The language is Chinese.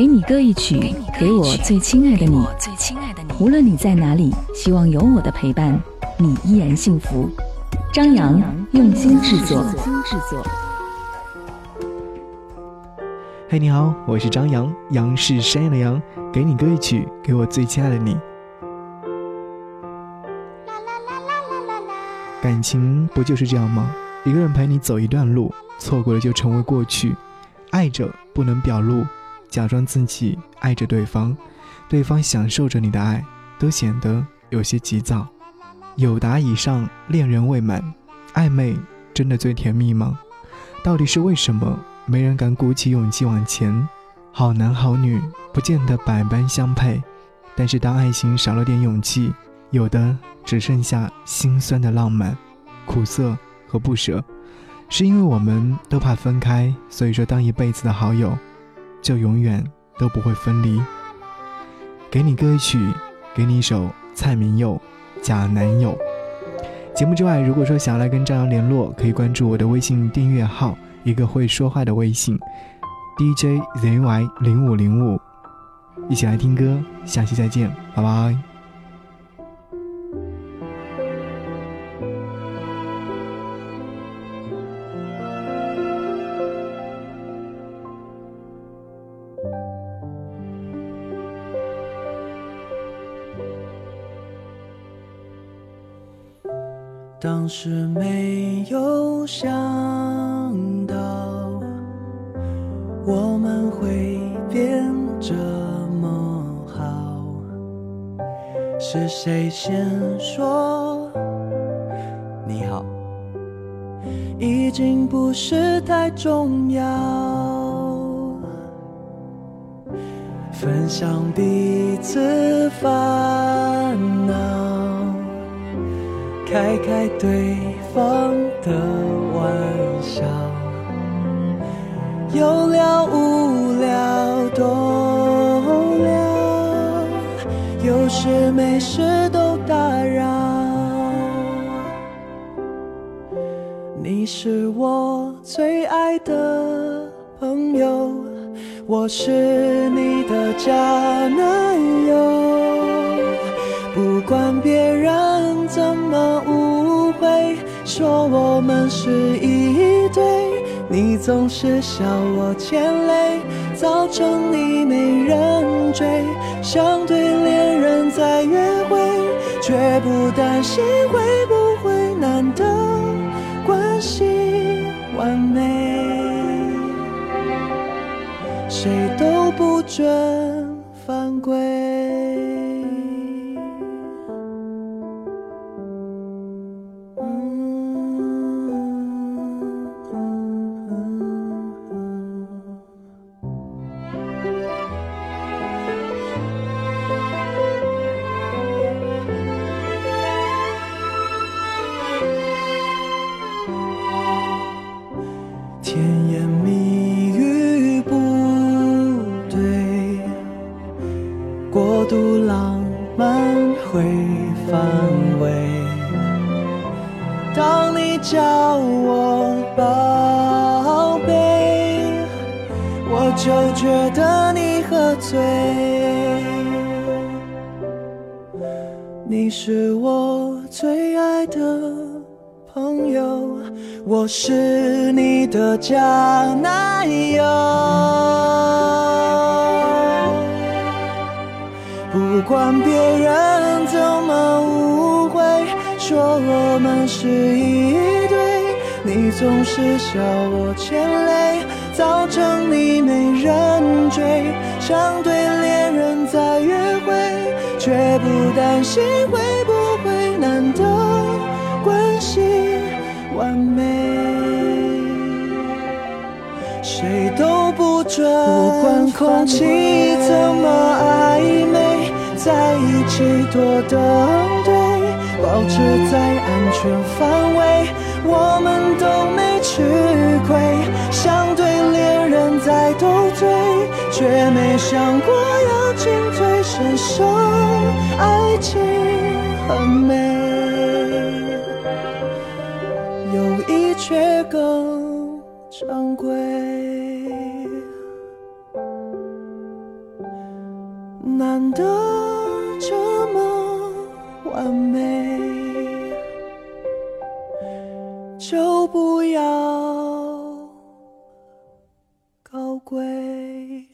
给你歌一曲，给我最亲爱的你。无论你在哪里，希望有我的陪伴，你依然幸福。张扬用心制作。嘿，你好，我是张扬，杨是山羊的羊。给你歌一曲，给我最亲爱的你。感情不就是这样吗？一个人陪你走一段路，错过了就成为过去。爱着不能表露，假装自己爱着对方，对方享受着你的爱，都显得有些急躁。有达以上，恋人未满，暧昧真的最甜蜜吗？到底是为什么没人敢鼓起勇气往前？好男好女不见得百般相配，但是当爱情少了点勇气，有的只剩下心酸的浪漫、苦涩和不舍。是因为我们都怕分开，所以说当一辈子的好友，就永远都不会分离。给你歌曲，给你一首蔡明佑《假男友》。节目之外，如果说想要来跟张扬联络，可以关注我的微信订阅号，一个会说话的微信，DJZY 零五零五，一起来听歌。下期再见，拜拜。当时没有想到我们会变这么好，是谁先说你好？已经不是太重要，分享彼此烦。开开对方的玩笑，有聊无聊都聊，有事没事都打扰。你是我最爱的朋友，我是你的假男友，不管别人怎么误会。说我们是一对，你总是笑我欠累，造成你没人追。像对恋人在约会，却不担心会不会难得关系完美，谁都不准犯规。你叫我宝贝，我就觉得你喝醉。你是我最爱的朋友，我是你的假男友。说我们是一对。你总是笑我欠累，造成你没人追。像对恋人在约会，却不担心会不会难得关系完美。谁都不准，不管空气怎么暧昧，在一起多登对，保持在安全范围。我们都没吃亏，想对恋人在斗嘴，却没想过要进退伸手。爱情很美，友谊却更珍贵。难得这完美，就不要高贵。